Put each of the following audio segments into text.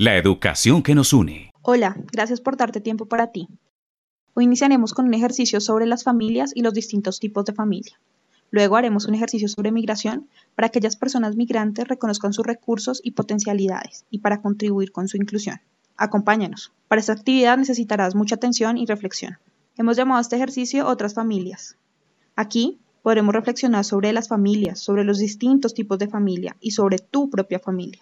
La educación que nos une. Hola, gracias por darte tiempo para ti. Hoy iniciaremos con un ejercicio sobre las familias y los distintos tipos de familia. Luego haremos un ejercicio sobre migración para que aquellas personas migrantes reconozcan sus recursos y potencialidades y para contribuir con su inclusión. Acompáñanos. Para esta actividad necesitarás mucha atención y reflexión. Hemos llamado a este ejercicio otras familias. Aquí podremos reflexionar sobre las familias, sobre los distintos tipos de familia y sobre tu propia familia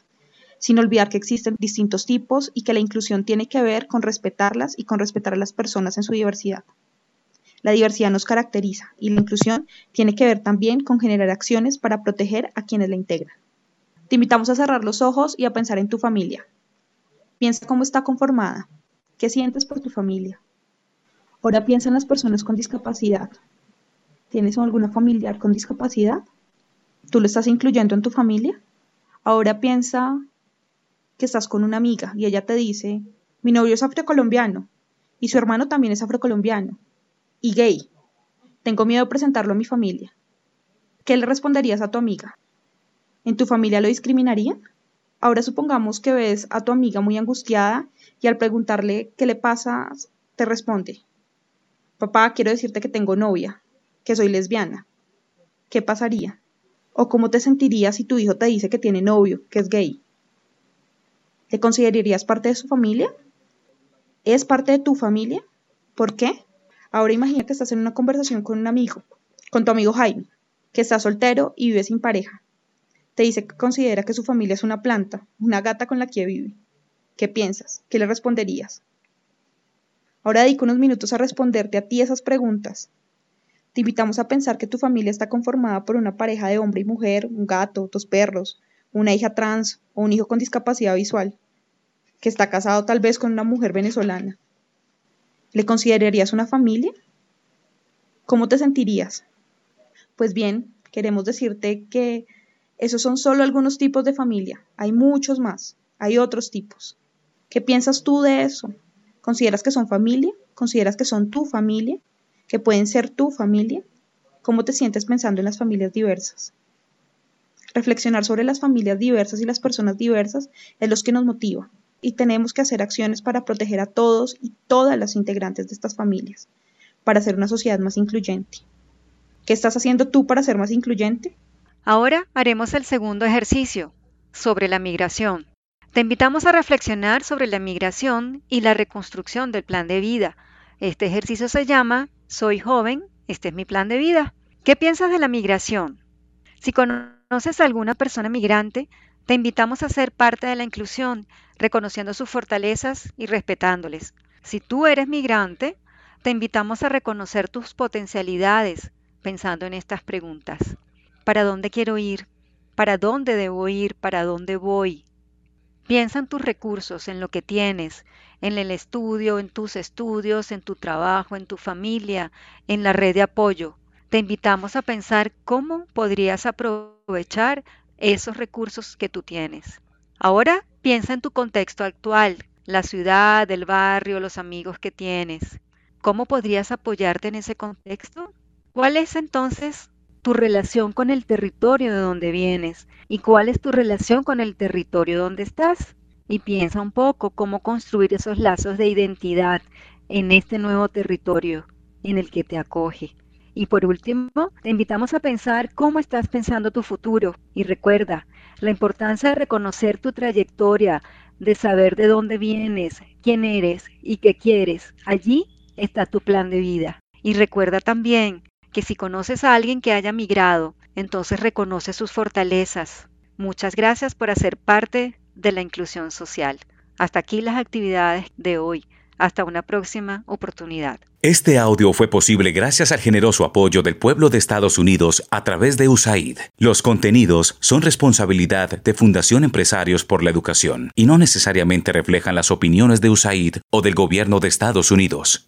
sin olvidar que existen distintos tipos y que la inclusión tiene que ver con respetarlas y con respetar a las personas en su diversidad. La diversidad nos caracteriza y la inclusión tiene que ver también con generar acciones para proteger a quienes la integran. Te invitamos a cerrar los ojos y a pensar en tu familia. Piensa cómo está conformada, qué sientes por tu familia. Ahora piensa en las personas con discapacidad. ¿Tienes alguna familiar con discapacidad? ¿Tú lo estás incluyendo en tu familia? Ahora piensa que estás con una amiga y ella te dice, mi novio es afrocolombiano y su hermano también es afrocolombiano y gay. Tengo miedo de presentarlo a mi familia. ¿Qué le responderías a tu amiga? ¿En tu familia lo discriminarían? Ahora supongamos que ves a tu amiga muy angustiada y al preguntarle qué le pasa, te responde, papá, quiero decirte que tengo novia, que soy lesbiana. ¿Qué pasaría? ¿O cómo te sentirías si tu hijo te dice que tiene novio, que es gay? ¿Te considerarías parte de su familia? ¿Es parte de tu familia? ¿Por qué? Ahora imagina que estás en una conversación con un amigo, con tu amigo Jaime, que está soltero y vive sin pareja. Te dice que considera que su familia es una planta, una gata con la que vive. ¿Qué piensas? ¿Qué le responderías? Ahora dedico unos minutos a responderte a ti esas preguntas. Te invitamos a pensar que tu familia está conformada por una pareja de hombre y mujer, un gato, dos perros, una hija trans o un hijo con discapacidad visual, que está casado tal vez con una mujer venezolana. ¿Le considerarías una familia? ¿Cómo te sentirías? Pues bien, queremos decirte que esos son solo algunos tipos de familia. Hay muchos más. Hay otros tipos. ¿Qué piensas tú de eso? ¿Consideras que son familia? ¿Consideras que son tu familia? ¿Que pueden ser tu familia? ¿Cómo te sientes pensando en las familias diversas? Reflexionar sobre las familias diversas y las personas diversas es lo que nos motiva y tenemos que hacer acciones para proteger a todos y todas las integrantes de estas familias, para hacer una sociedad más incluyente. ¿Qué estás haciendo tú para ser más incluyente? Ahora haremos el segundo ejercicio, sobre la migración. Te invitamos a reflexionar sobre la migración y la reconstrucción del plan de vida. Este ejercicio se llama Soy joven, este es mi plan de vida. ¿Qué piensas de la migración? Si conoces a alguna persona migrante, te invitamos a ser parte de la inclusión, reconociendo sus fortalezas y respetándoles. Si tú eres migrante, te invitamos a reconocer tus potencialidades, pensando en estas preguntas. ¿Para dónde quiero ir? ¿Para dónde debo ir? ¿Para dónde voy? Piensa en tus recursos, en lo que tienes, en el estudio, en tus estudios, en tu trabajo, en tu familia, en la red de apoyo. Te invitamos a pensar cómo podrías aprovechar esos recursos que tú tienes. Ahora piensa en tu contexto actual, la ciudad, el barrio, los amigos que tienes. ¿Cómo podrías apoyarte en ese contexto? ¿Cuál es entonces tu relación con el territorio de donde vienes? ¿Y cuál es tu relación con el territorio donde estás? Y piensa un poco cómo construir esos lazos de identidad en este nuevo territorio en el que te acoge. Y por último, te invitamos a pensar cómo estás pensando tu futuro. Y recuerda la importancia de reconocer tu trayectoria, de saber de dónde vienes, quién eres y qué quieres. Allí está tu plan de vida. Y recuerda también que si conoces a alguien que haya migrado, entonces reconoce sus fortalezas. Muchas gracias por hacer parte de la inclusión social. Hasta aquí las actividades de hoy. Hasta una próxima oportunidad. Este audio fue posible gracias al generoso apoyo del pueblo de Estados Unidos a través de USAID. Los contenidos son responsabilidad de Fundación Empresarios por la Educación y no necesariamente reflejan las opiniones de USAID o del gobierno de Estados Unidos.